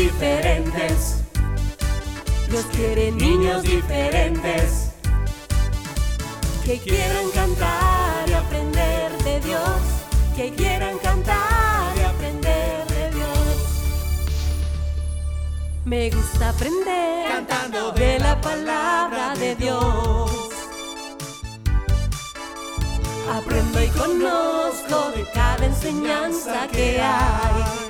diferentes. Dios quiere niños diferentes que quieran cantar y aprender de Dios, que quieran cantar y aprender de Dios. Me gusta aprender Cantando de la palabra de Dios. Aprendo y conozco de cada enseñanza que hay.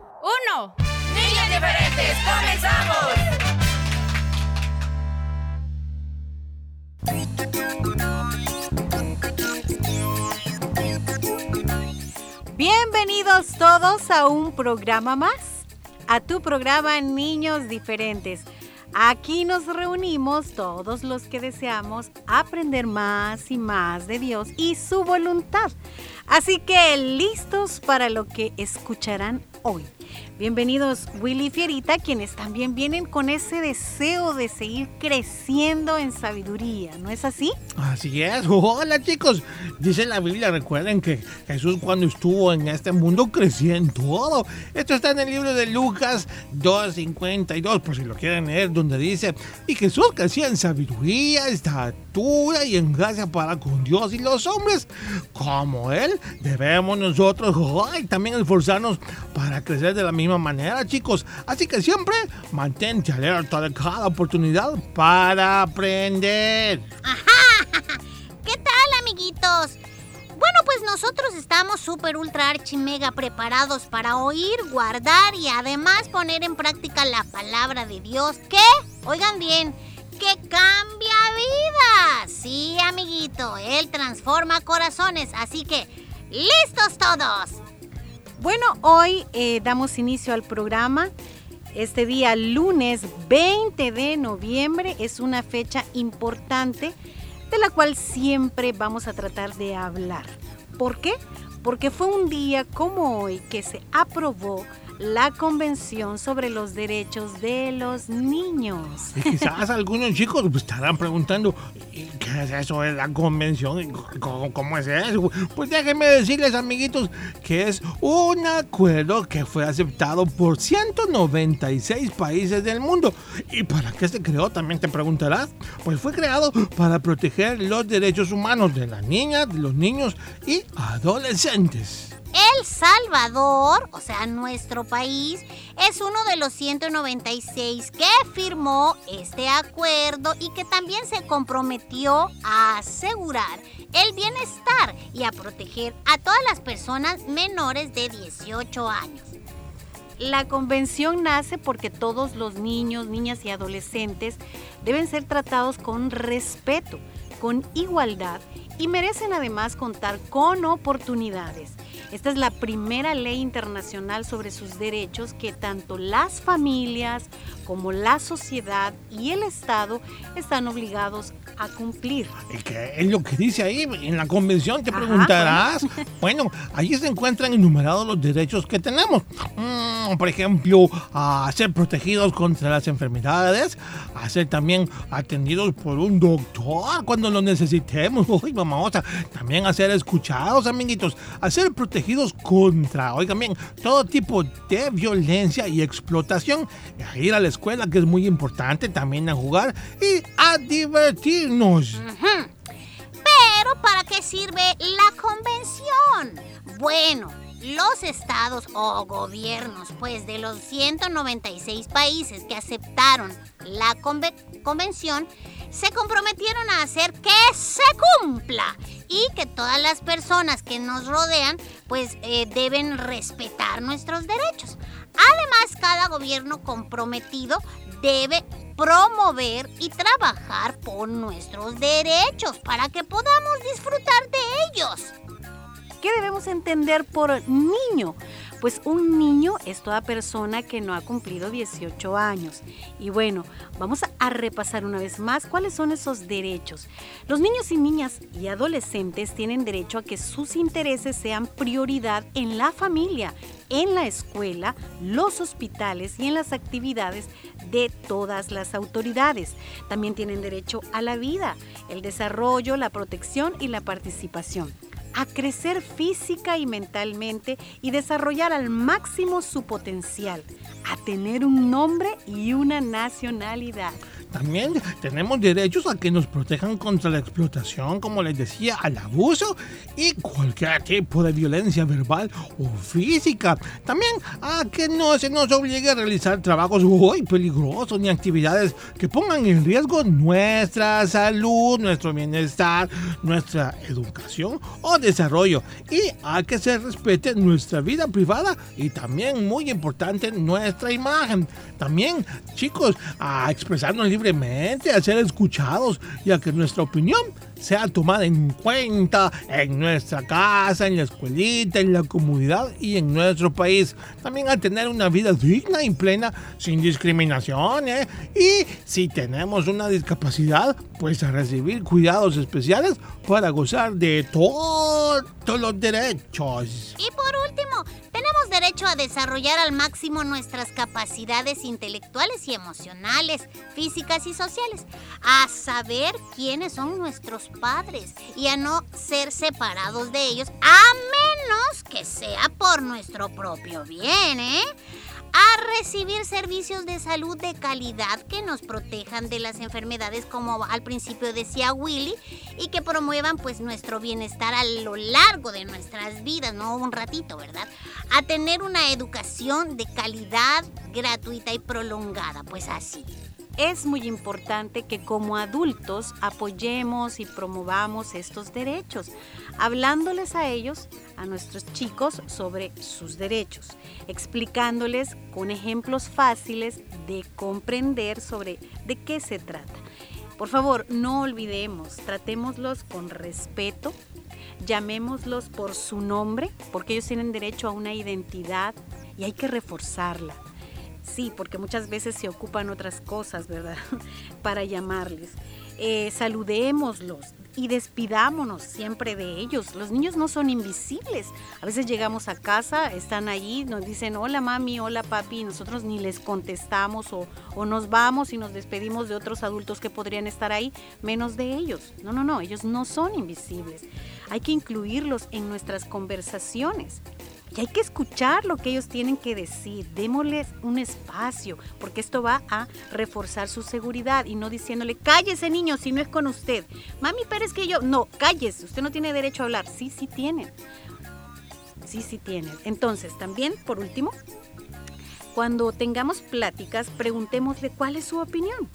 Uno. Niños diferentes, comenzamos. Bienvenidos todos a un programa más, a tu programa Niños Diferentes. Aquí nos reunimos todos los que deseamos aprender más y más de Dios y su voluntad. Así que listos para lo que escucharán hoy. Bienvenidos Willy y Fierita, quienes también vienen con ese deseo de seguir creciendo en sabiduría, ¿no es así? Así es. Hola chicos. Dice la Biblia, recuerden que Jesús cuando estuvo en este mundo crecía en todo. Esto está en el libro de Lucas 2.52, por si lo quieren leer, donde dice, y Jesús crecía en sabiduría, y en gracia para con Dios y los hombres. Como Él, debemos nosotros también esforzarnos para crecer de la misma manera, chicos. Así que siempre mantente alerta de cada oportunidad para aprender. ¿Qué tal, amiguitos? Bueno, pues nosotros estamos súper ultra archi mega preparados para oír, guardar y además poner en práctica la palabra de Dios que, oigan bien, que cambia vidas. Sí, amiguito, Él transforma corazones, así que, ¡listos todos! Bueno, hoy eh, damos inicio al programa. Este día, lunes 20 de noviembre, es una fecha importante de la cual siempre vamos a tratar de hablar. ¿Por qué? Porque fue un día como hoy que se aprobó la Convención sobre los Derechos de los Niños. Y quizás algunos chicos pues, estarán preguntando, ¿y ¿qué es eso de la convención? ¿Y ¿Cómo, cómo es eso? Pues déjenme decirles, amiguitos, que es un acuerdo que fue aceptado por 196 países del mundo. ¿Y para qué se creó? También te preguntarás. Pues fue creado para proteger los derechos humanos de las niñas, de los niños y adolescentes. El Salvador, o sea, nuestro país, es uno de los 196 que firmó este acuerdo y que también se comprometió a asegurar el bienestar y a proteger a todas las personas menores de 18 años. La convención nace porque todos los niños, niñas y adolescentes deben ser tratados con respeto, con igualdad y merecen además contar con oportunidades. Esta es la primera ley internacional sobre sus derechos que tanto las familias como la sociedad y el Estado están obligados a cumplir. ¿Y qué es lo que dice ahí en la convención? Te Ajá, preguntarás. Bueno, allí se encuentran enumerados los derechos que tenemos. Mm, por ejemplo, a ser protegidos contra las enfermedades, a ser también atendidos por un doctor cuando lo necesitemos. Uy, mamosa. También a ser escuchados, amiguitos. A ser protegidos contra, oigan bien, todo tipo de violencia y explotación. A ir a la escuela, que es muy importante, también a jugar y a Pero ¿para qué sirve la convención? Bueno, los estados o gobiernos, pues de los 196 países que aceptaron la conve- convención, se comprometieron a hacer que se cumpla. y que todas las personas que nos rodean pues eh, deben respetar nuestros derechos. Además, cada gobierno comprometido debe promover y trabajar por nuestros derechos para que podamos disfrutar de ellos. ¿Qué debemos entender por niño? Pues un niño es toda persona que no ha cumplido 18 años. Y bueno, vamos a repasar una vez más cuáles son esos derechos. Los niños y niñas y adolescentes tienen derecho a que sus intereses sean prioridad en la familia, en la escuela, los hospitales y en las actividades de todas las autoridades. También tienen derecho a la vida, el desarrollo, la protección y la participación a crecer física y mentalmente y desarrollar al máximo su potencial, a tener un nombre y una nacionalidad. También tenemos derechos a que nos protejan contra la explotación, como les decía, al abuso y cualquier tipo de violencia verbal o física. También a que no se nos obligue a realizar trabajos muy peligrosos ni actividades que pongan en riesgo nuestra salud, nuestro bienestar, nuestra educación o desarrollo. Y a que se respete nuestra vida privada y también, muy importante, nuestra imagen. También, chicos, a expresarnos libremente libremente, a ser escuchados y que nuestra opinión sea tomada en cuenta en nuestra casa, en la escuelita, en la comunidad y en nuestro país. También a tener una vida digna y plena sin discriminación. ¿eh? Y si tenemos una discapacidad, pues a recibir cuidados especiales para gozar de todos los derechos. Y por último, tenemos derecho a desarrollar al máximo nuestras capacidades intelectuales y emocionales, físicas y sociales, a saber quiénes son nuestros padres y a no ser separados de ellos, a menos que sea por nuestro propio bien, ¿eh? A recibir servicios de salud de calidad que nos protejan de las enfermedades como al principio decía Willy y que promuevan pues nuestro bienestar a lo largo de nuestras vidas, no un ratito, ¿verdad? A tener una educación de calidad gratuita y prolongada, pues así es muy importante que como adultos apoyemos y promovamos estos derechos, hablándoles a ellos, a nuestros chicos, sobre sus derechos, explicándoles con ejemplos fáciles de comprender sobre de qué se trata. Por favor, no olvidemos, tratémoslos con respeto, llamémoslos por su nombre, porque ellos tienen derecho a una identidad y hay que reforzarla. Sí, porque muchas veces se ocupan otras cosas, ¿verdad? Para llamarles. Eh, saludémoslos y despidámonos siempre de ellos. Los niños no son invisibles. A veces llegamos a casa, están allí, nos dicen hola mami, hola papi, y nosotros ni les contestamos o, o nos vamos y nos despedimos de otros adultos que podrían estar ahí, menos de ellos. No, no, no, ellos no son invisibles. Hay que incluirlos en nuestras conversaciones. Y hay que escuchar lo que ellos tienen que decir. Démosles un espacio, porque esto va a reforzar su seguridad y no diciéndole, cállese niño si no es con usted. Mami, pero es que yo, no, cállese, usted no tiene derecho a hablar. Sí, sí tienen. Sí, sí tienen. Entonces, también, por último, cuando tengamos pláticas, preguntémosle cuál es su opinión.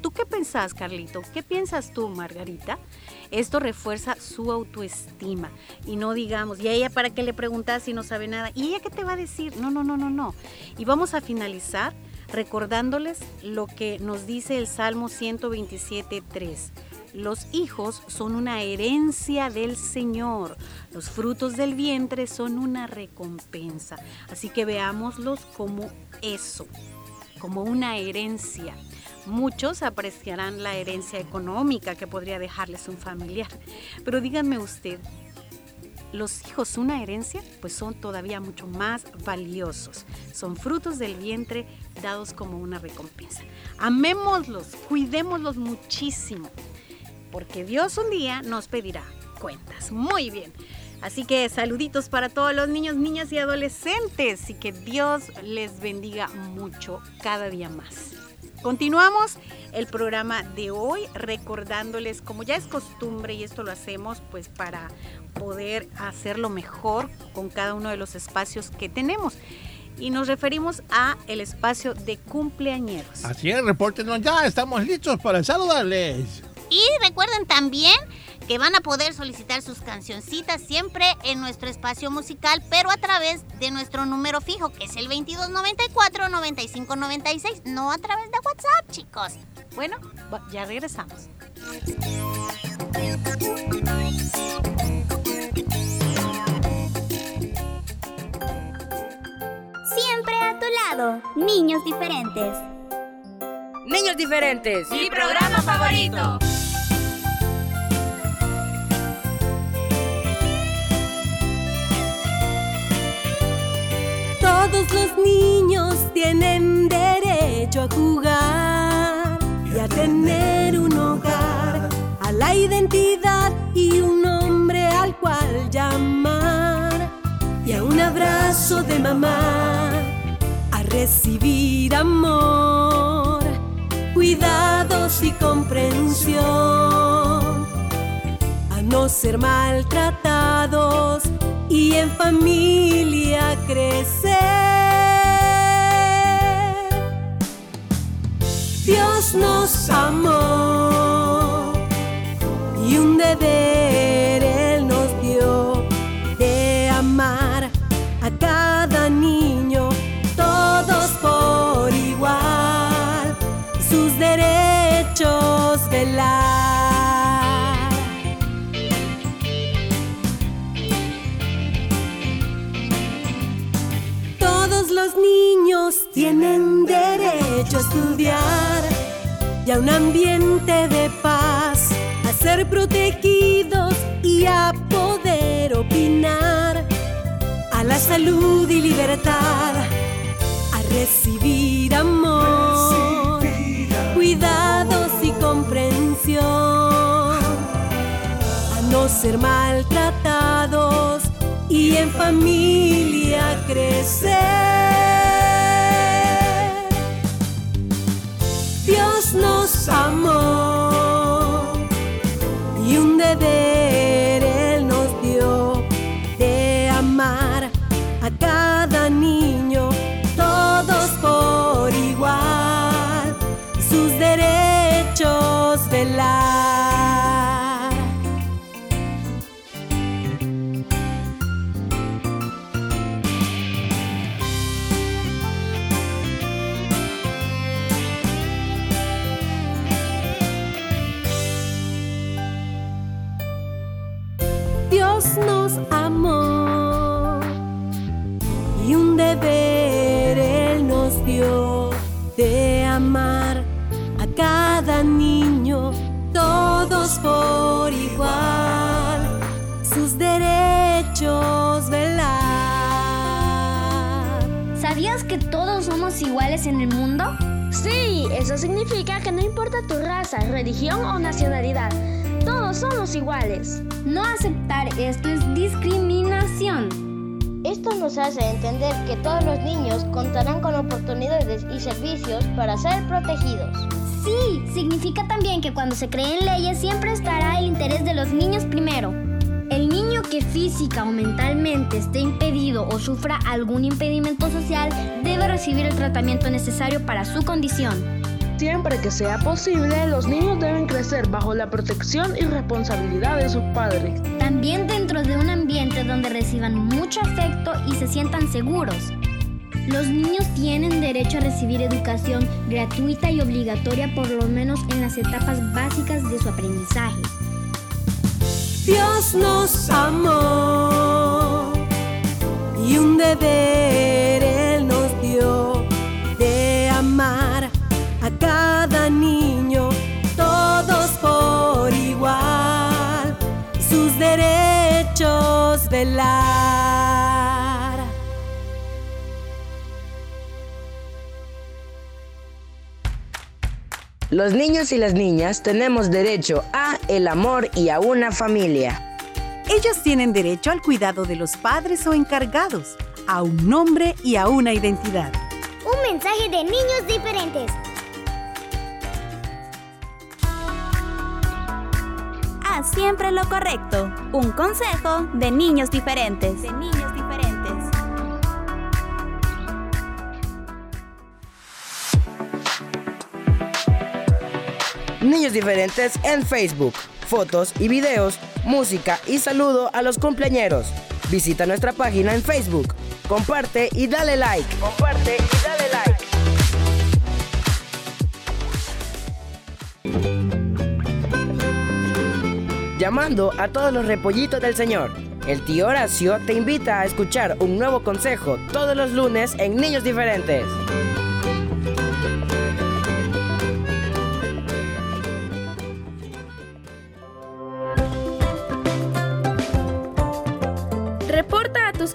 ¿Tú qué pensás, Carlito? ¿Qué piensas tú, Margarita? Esto refuerza su autoestima y no digamos, ¿y a ella para qué le preguntas si no sabe nada? ¿Y ella qué te va a decir? No, no, no, no, no. Y vamos a finalizar recordándoles lo que nos dice el Salmo 127.3. Los hijos son una herencia del Señor. Los frutos del vientre son una recompensa. Así que veámoslos como eso, como una herencia. Muchos apreciarán la herencia económica que podría dejarles un familiar. Pero díganme usted, ¿los hijos una herencia? Pues son todavía mucho más valiosos. Son frutos del vientre dados como una recompensa. Amémoslos, cuidémoslos muchísimo, porque Dios un día nos pedirá cuentas. Muy bien. Así que saluditos para todos los niños, niñas y adolescentes y que Dios les bendiga mucho cada día más. Continuamos el programa de hoy recordándoles, como ya es costumbre y esto lo hacemos pues para poder hacerlo mejor con cada uno de los espacios que tenemos. Y nos referimos a el espacio de cumpleañeros. Así es, repórtenos ya, estamos listos para saludarles. Y recuerden también que van a poder solicitar sus cancioncitas siempre en nuestro espacio musical, pero a través de nuestro número fijo, que es el 2294-9596, no a través de WhatsApp, chicos. Bueno, ya regresamos. Siempre a tu lado, niños diferentes. Niños diferentes. Mi programa favorito. Todos los niños tienen derecho a jugar y a tener un hogar, a la identidad y un nombre al cual llamar. Y a un abrazo de mamá, a recibir amor, cuidados y comprensión, a no ser maltratados y en familia crecer. Dios nos amó y un deber y a un ambiente de paz, a ser protegidos y a poder opinar, a la salud y libertad, a recibir amor, cuidados y comprensión, a no ser maltratados y en familia crecer. Dios contarán con oportunidades y servicios para ser protegidos. Sí, significa también que cuando se creen leyes siempre estará el interés de los niños primero. El niño que física o mentalmente esté impedido o sufra algún impedimento social debe recibir el tratamiento necesario para su condición. Siempre que sea posible, los niños deben crecer bajo la protección y responsabilidad de sus padres. También dentro de un ambiente donde reciban mucho afecto y se sientan seguros. Los niños tienen derecho a recibir educación gratuita y obligatoria por lo menos en las etapas básicas de su aprendizaje. Dios nos amó y un deber Él nos dio de amar a cada niño, todos por igual, sus derechos velar. Los niños y las niñas tenemos derecho a el amor y a una familia. Ellos tienen derecho al cuidado de los padres o encargados, a un nombre y a una identidad. Un mensaje de niños diferentes. Haz siempre lo correcto. Un consejo de niños diferentes. De niños diferentes. Niños diferentes en Facebook, fotos y videos, música y saludo a los cumpleañeros. Visita nuestra página en Facebook. Comparte y dale like. Comparte y dale like. Llamando a todos los repollitos del Señor. El tío Horacio te invita a escuchar un nuevo consejo todos los lunes en Niños Diferentes.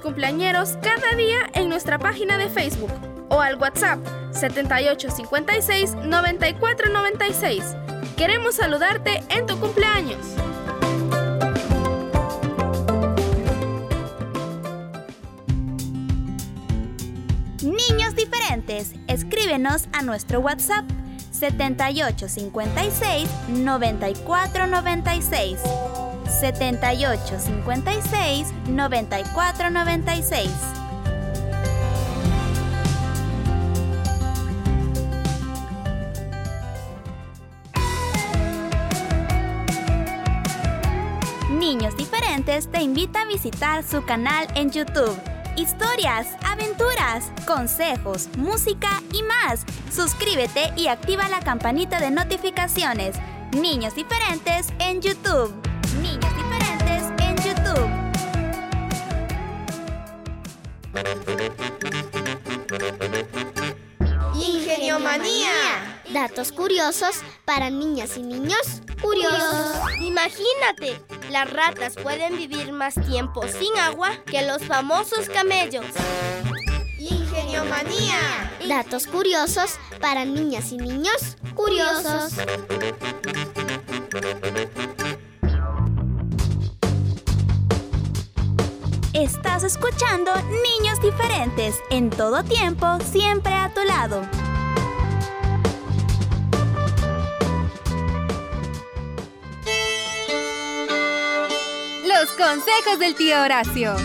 Cumpleañeros cada día en nuestra página de Facebook o al WhatsApp 7856 9496. Queremos saludarte en tu cumpleaños. Niños diferentes, escríbenos a nuestro WhatsApp 7856 9496. 7856 9496. Niños Diferentes te invita a visitar su canal en YouTube. Historias, aventuras, consejos, música y más. Suscríbete y activa la campanita de notificaciones. Niños Diferentes en YouTube. Niños Ingenio Manía. Datos curiosos para niñas y niños curiosos. Imagínate, las ratas pueden vivir más tiempo sin agua que los famosos camellos. Ingenio Manía. Datos curiosos para niñas y niños curiosos. Estás escuchando Niños Diferentes, en todo tiempo, siempre a tu lado. Los consejos del tío Horacio.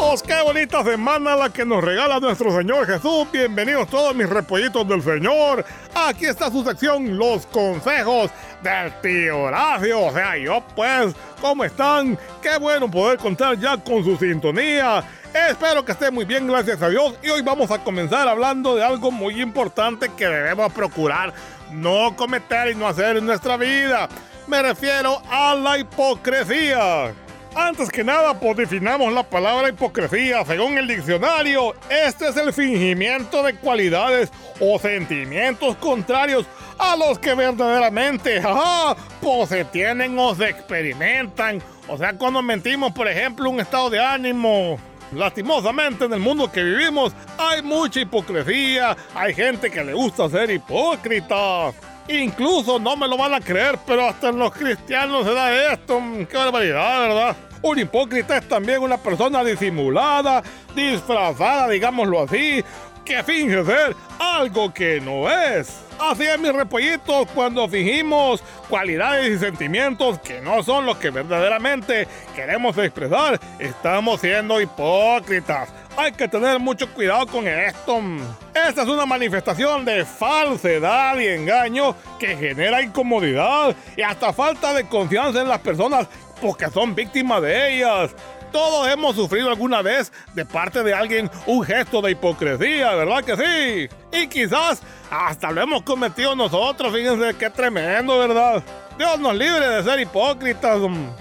Pues qué bonita semana la que nos regala nuestro Señor Jesús. Bienvenidos todos mis repollitos del Señor. Aquí está su sección, los consejos del tío Horacio. O sea, yo pues, ¿cómo están? Qué bueno poder contar ya con su sintonía. Espero que esté muy bien, gracias a Dios. Y hoy vamos a comenzar hablando de algo muy importante que debemos procurar no cometer y no hacer en nuestra vida. Me refiero a la hipocresía. Antes que nada, pues definamos la palabra hipocresía. Según el diccionario, este es el fingimiento de cualidades o sentimientos contrarios a los que verdaderamente, ajá, pues se tienen o se experimentan. O sea, cuando mentimos, por ejemplo, un estado de ánimo, Lastimosamente en el mundo que vivimos hay mucha hipocresía, hay gente que le gusta ser hipócrita. Incluso no me lo van a creer, pero hasta en los cristianos se da esto. Qué barbaridad, ¿verdad? Un hipócrita es también una persona disimulada, disfrazada, digámoslo así, que finge ser algo que no es. Así es, mis repollitos, cuando fingimos cualidades y sentimientos que no son los que verdaderamente queremos expresar, estamos siendo hipócritas. Hay que tener mucho cuidado con esto. Esta es una manifestación de falsedad y engaño que genera incomodidad y hasta falta de confianza en las personas porque son víctimas de ellas. Todos hemos sufrido alguna vez de parte de alguien un gesto de hipocresía, ¿verdad que sí? Y quizás hasta lo hemos cometido nosotros, fíjense qué tremendo, ¿verdad? Dios nos libre de ser hipócritas.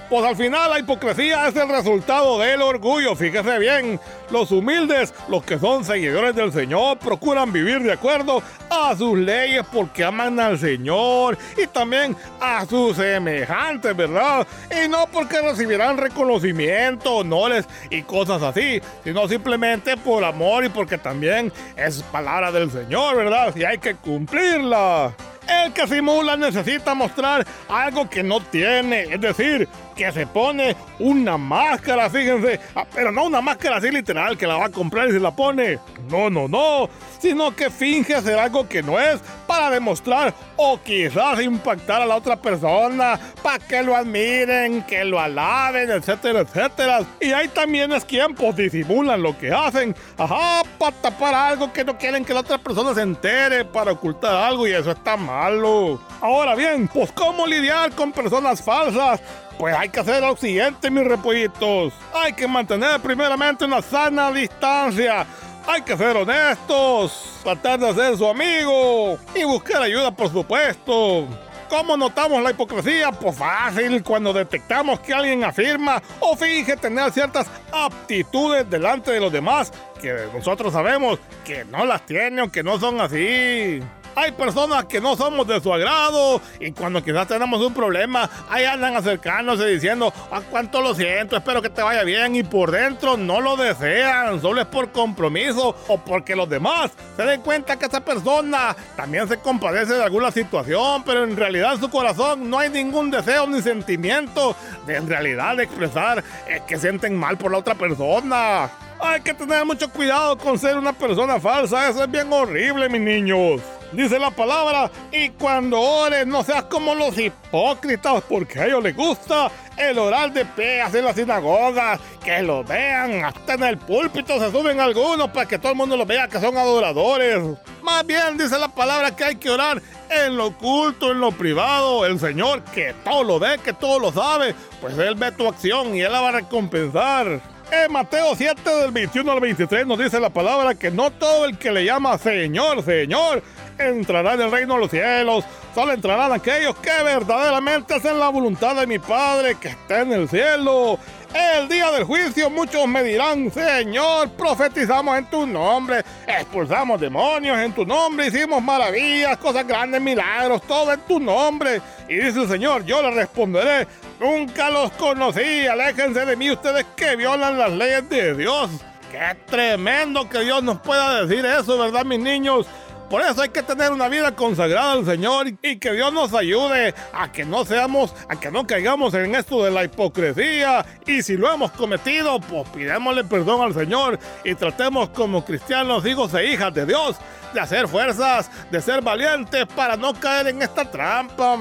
Pues al final la hipocresía es el resultado del orgullo, fíjese bien. Los humildes, los que son seguidores del Señor, procuran vivir de acuerdo a sus leyes porque aman al Señor y también a sus semejantes, ¿verdad? Y no porque recibirán reconocimiento, honores y cosas así, sino simplemente por amor y porque también es palabra del Señor, ¿verdad? Y hay que cumplirla. El que simula necesita mostrar algo que no tiene, es decir, que se pone una máscara, fíjense, ah, pero no una máscara así literal que la va a comprar y se la pone. No, no, no, sino que finge hacer algo que no es para demostrar o quizás impactar a la otra persona, para que lo admiren, que lo alaben, etcétera, etcétera. Y hay también es quien pues disimulan lo que hacen, ajá, para tapar algo que no quieren que la otra persona se entere, para ocultar algo y eso está malo. Ahora bien, pues cómo lidiar con personas falsas. Pues hay que hacer lo siguiente, mis repollitos. Hay que mantener primeramente una sana distancia. Hay que ser honestos, tratar de ser su amigo y buscar ayuda, por supuesto. ¿Cómo notamos la hipocresía? Pues fácil, cuando detectamos que alguien afirma o finge tener ciertas aptitudes delante de los demás que nosotros sabemos que no las tienen o que no son así. Hay personas que no somos de su agrado y cuando quizás tenemos un problema, ahí andan acercándose diciendo, a cuánto lo siento, espero que te vaya bien y por dentro no lo desean, solo es por compromiso o porque los demás se den cuenta que esa persona también se compadece de alguna situación, pero en realidad en su corazón no hay ningún deseo ni sentimiento de en realidad expresar eh, que sienten mal por la otra persona. Hay que tener mucho cuidado con ser una persona falsa, eso es bien horrible, mis niños. Dice la palabra, y cuando ores no seas como los hipócritas, porque a ellos les gusta el orar de peas en las sinagogas, que lo vean, hasta en el púlpito se suben algunos para que todo el mundo los vea que son adoradores. Más bien dice la palabra que hay que orar en lo oculto, en lo privado. El Señor que todo lo ve, que todo lo sabe, pues Él ve tu acción y Él la va a recompensar. En Mateo 7 del 21 al 23 nos dice la palabra que no todo el que le llama Señor, Señor, entrará en el reino de los cielos. Solo entrarán aquellos que verdaderamente hacen la voluntad de mi Padre que está en el cielo. El día del juicio muchos me dirán, Señor, profetizamos en tu nombre, expulsamos demonios en tu nombre, hicimos maravillas, cosas grandes, milagros, todo en tu nombre. Y dice el Señor, yo le responderé, nunca los conocí, aléjense de mí ustedes que violan las leyes de Dios. Qué tremendo que Dios nos pueda decir eso, ¿verdad, mis niños? Por eso hay que tener una vida consagrada al Señor y que Dios nos ayude a que no seamos, a que no caigamos en esto de la hipocresía. Y si lo hemos cometido, pues pidémosle perdón al Señor y tratemos como cristianos, hijos e hijas de Dios, de hacer fuerzas, de ser valientes para no caer en esta trampa.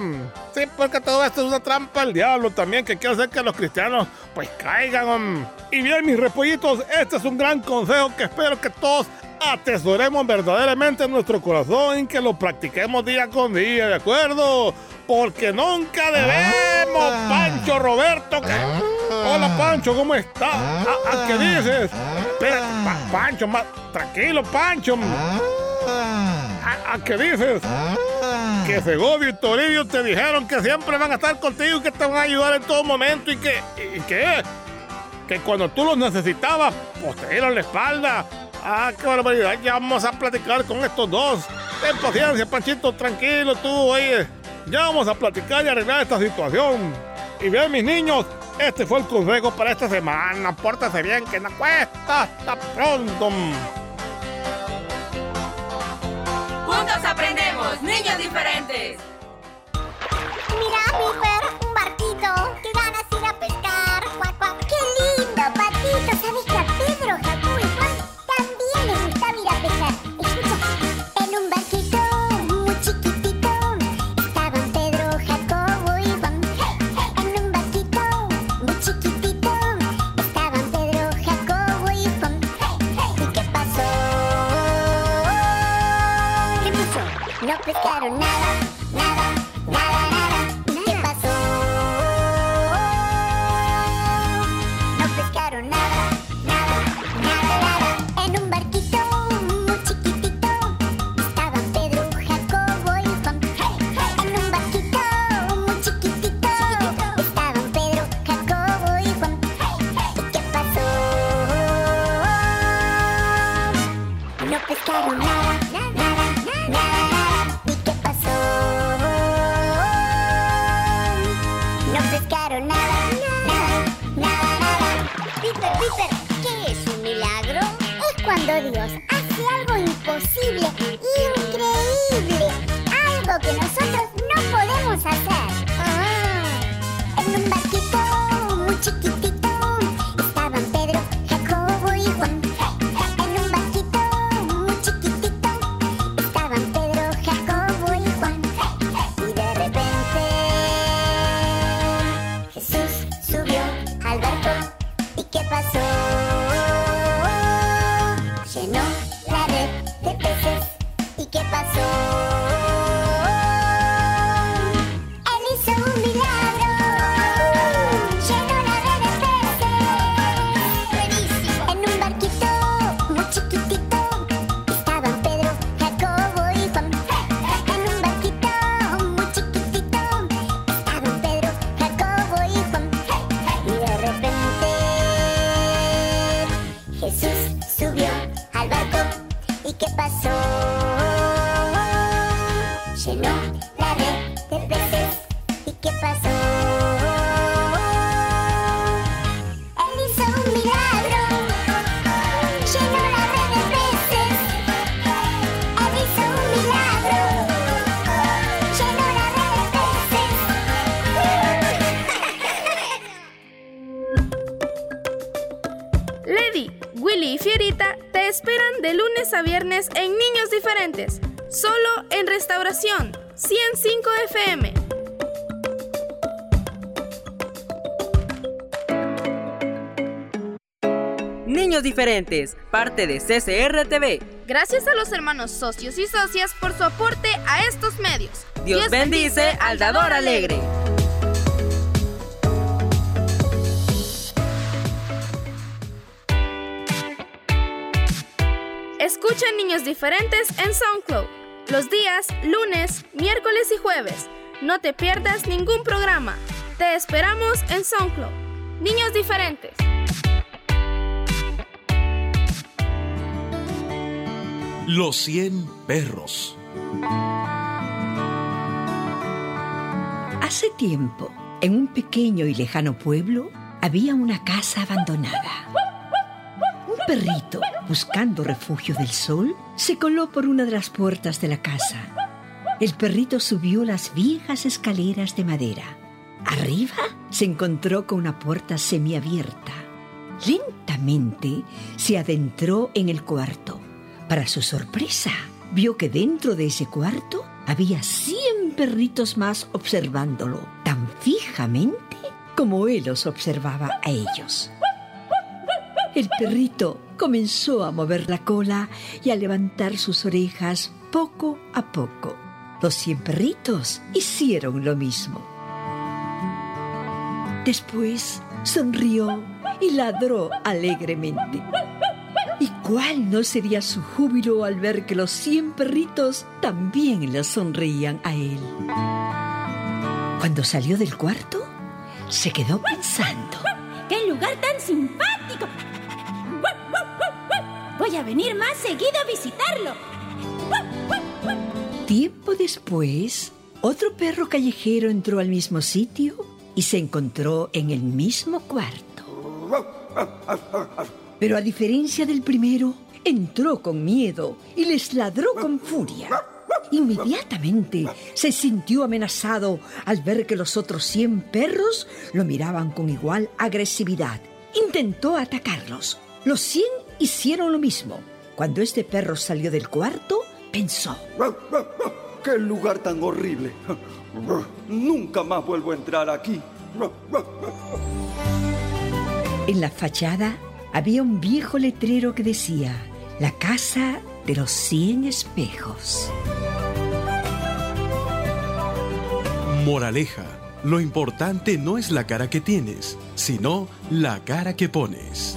Sí, porque todo esto es una trampa del diablo también que quiere hacer que los cristianos pues caigan. Y bien, mis repollitos, este es un gran consejo que espero que todos atesoremos verdaderamente en nuestro corazón y que lo practiquemos día con día, ¿de acuerdo? Porque nunca debemos, Ah. Pancho Roberto. que- Hola Pancho, ¿cómo está? ¿A, a qué dices? Espera, Pa- Pancho, tranquilo, Pancho. ¿A, a qué dices? Que Segovio y Toribio te dijeron que siempre van a estar contigo y que te van a ayudar en todo momento y que, y que, que cuando tú los necesitabas, pues te dieron la espalda. Ah, qué barbaridad. Ya vamos a platicar con estos dos. Ten paciencia, Panchito, tranquilo tú, oye. Ya vamos a platicar y arreglar esta situación. Y bien, mis niños, este fue el consejo para esta semana. Pórtese bien, que no cuesta. Hasta pronto. Juntos aprendemos, niños diferentes. Mira, Piper, un barquito. Pasó? No subió al barco. ¿Y qué pasó? Llenó a viernes en Niños Diferentes, solo en Restauración 105 FM. Niños Diferentes, parte de CCR TV. Gracias a los hermanos socios y socias por su aporte a estos medios. Dios, bendice al dador alegre. Escucha Niños Diferentes en SoundCloud los días lunes, miércoles y jueves. No te pierdas ningún programa. Te esperamos en SoundCloud. Niños Diferentes. Los 100 perros. Hace tiempo, en un pequeño y lejano pueblo, había una casa abandonada. Perrito, buscando refugio del sol, se coló por una de las puertas de la casa. El perrito subió las viejas escaleras de madera. Arriba se encontró con una puerta semiabierta. Lentamente se adentró en el cuarto. Para su sorpresa, vio que dentro de ese cuarto había cien perritos más observándolo, tan fijamente como él los observaba a ellos. El perrito comenzó a mover la cola y a levantar sus orejas poco a poco. Los cien perritos hicieron lo mismo. Después sonrió y ladró alegremente. ¿Y cuál no sería su júbilo al ver que los cien perritos también le sonreían a él? Cuando salió del cuarto, se quedó pensando. ¡Qué lugar tan simpático! Voy a venir más seguido a visitarlo. Tiempo después, otro perro callejero entró al mismo sitio y se encontró en el mismo cuarto. Pero a diferencia del primero, entró con miedo y les ladró con furia. Inmediatamente se sintió amenazado al ver que los otros 100 perros lo miraban con igual agresividad. Intentó atacarlos. Los 100 hicieron lo mismo. Cuando este perro salió del cuarto, pensó. ¡Qué lugar tan horrible! Nunca más vuelvo a entrar aquí. En la fachada había un viejo letrero que decía, la casa de los 100 espejos. Moraleja, lo importante no es la cara que tienes, sino la cara que pones.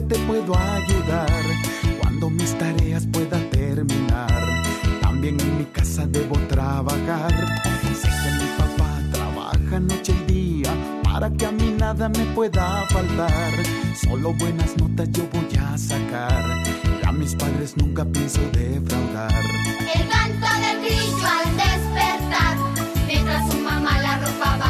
que te puedo ayudar. Cuando mis tareas pueda terminar, también en mi casa debo trabajar. Sé que mi papá trabaja noche y día para que a mí nada me pueda faltar. Solo buenas notas yo voy a sacar. Y a mis padres nunca pienso defraudar. El canto del grillo al despertar, mientras su mamá la ropa va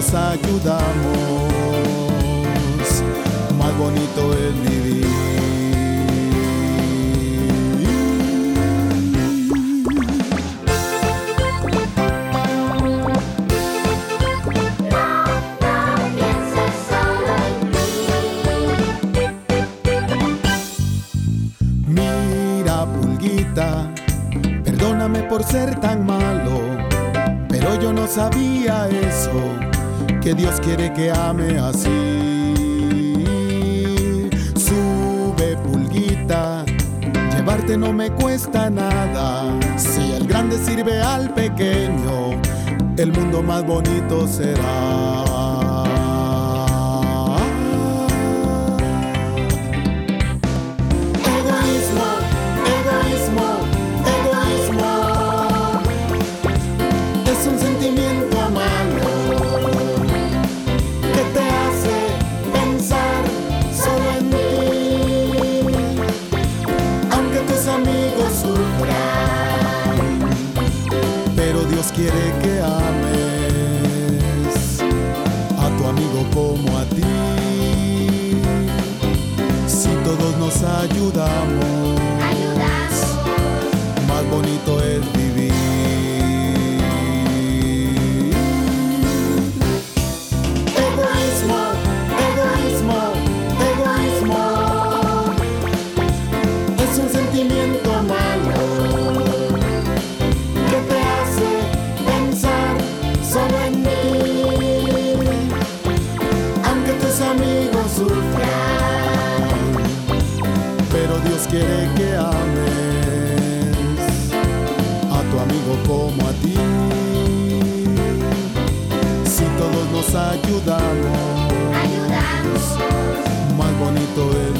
nos ayudamos, más bonito es vivir. que Dios quiere que ame así. Sube pulguita, llevarte no me cuesta nada. Si el grande sirve al pequeño, el mundo más bonito será. ayudamos. ayudamos. Ayudamos. Más bonito es.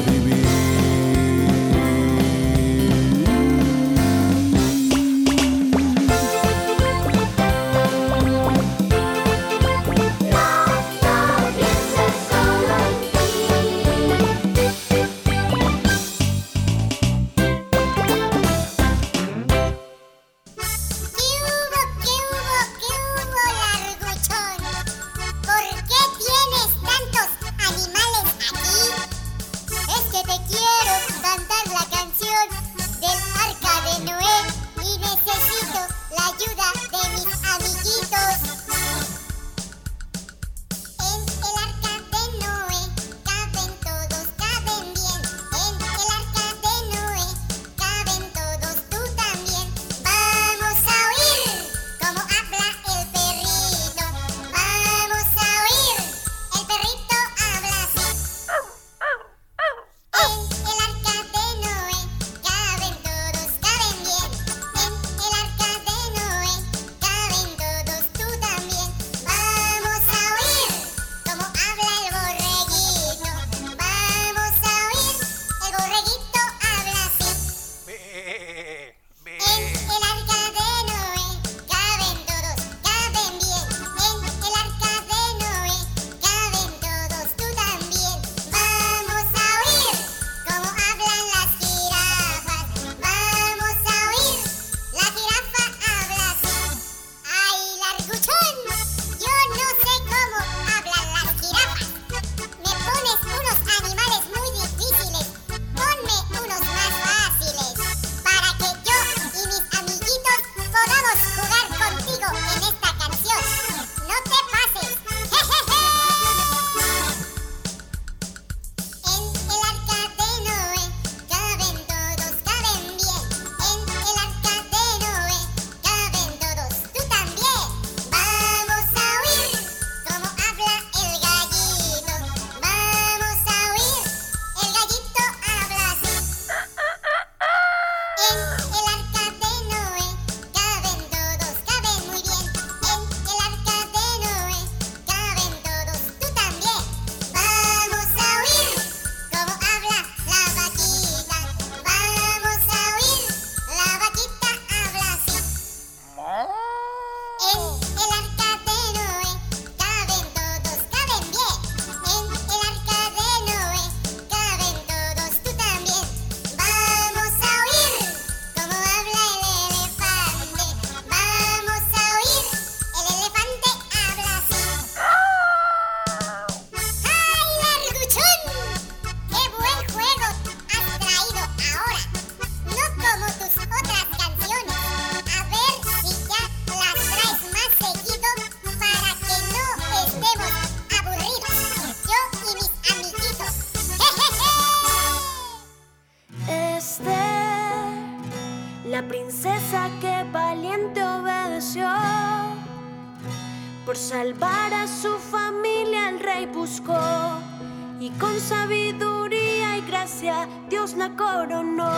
Y con sabiduría y gracia Dios la coronó.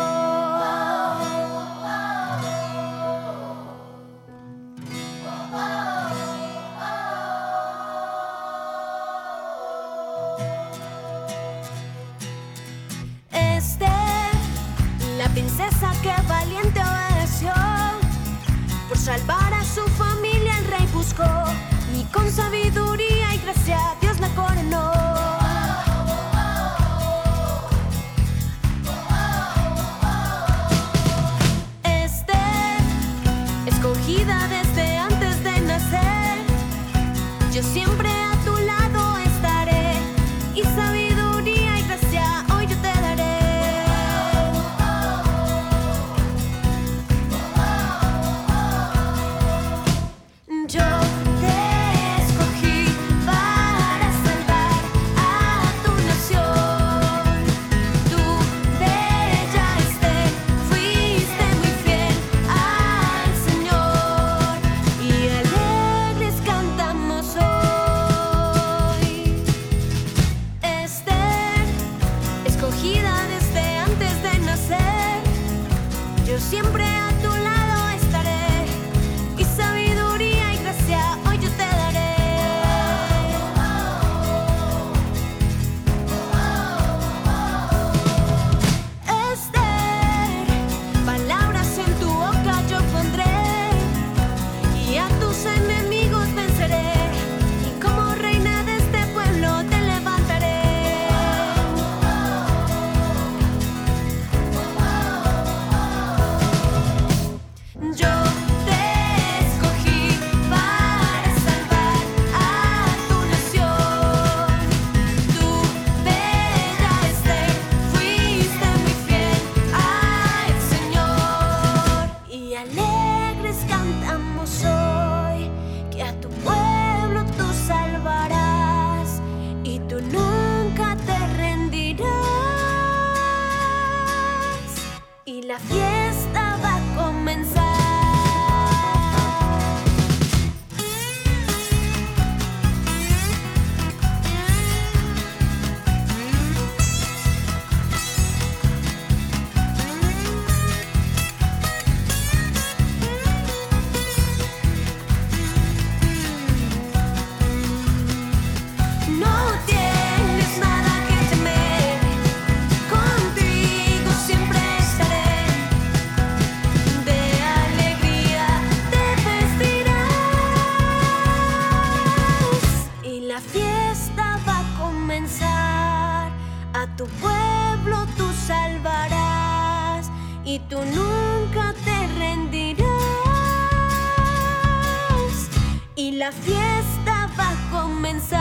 Esther, la princesa que valiente obedeció, por salvar a su familia el rey buscó y con sabiduría y gracia la fiesta va a comenzar.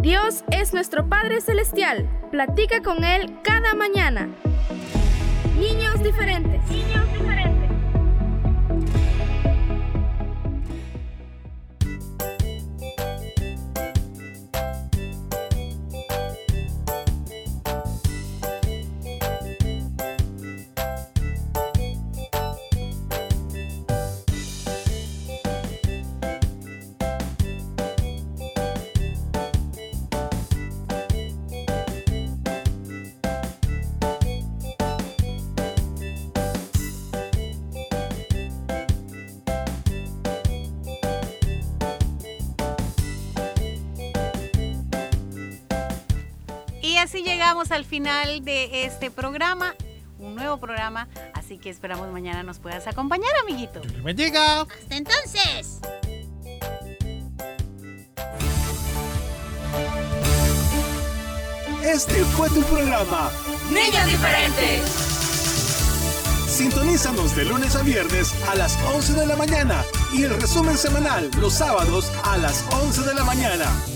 Dios es nuestro Padre Celestial. Platica con Él cada mañana. Niños diferentes. Niños diferentes. Llegamos al final de este programa, un nuevo programa, así que esperamos mañana nos puedas acompañar, amiguito. bendiga. Hasta entonces. Este fue tu programa. Niños diferentes. Sintonízanos de lunes a viernes a las 11 de la mañana y el resumen semanal los sábados a las 11 de la mañana.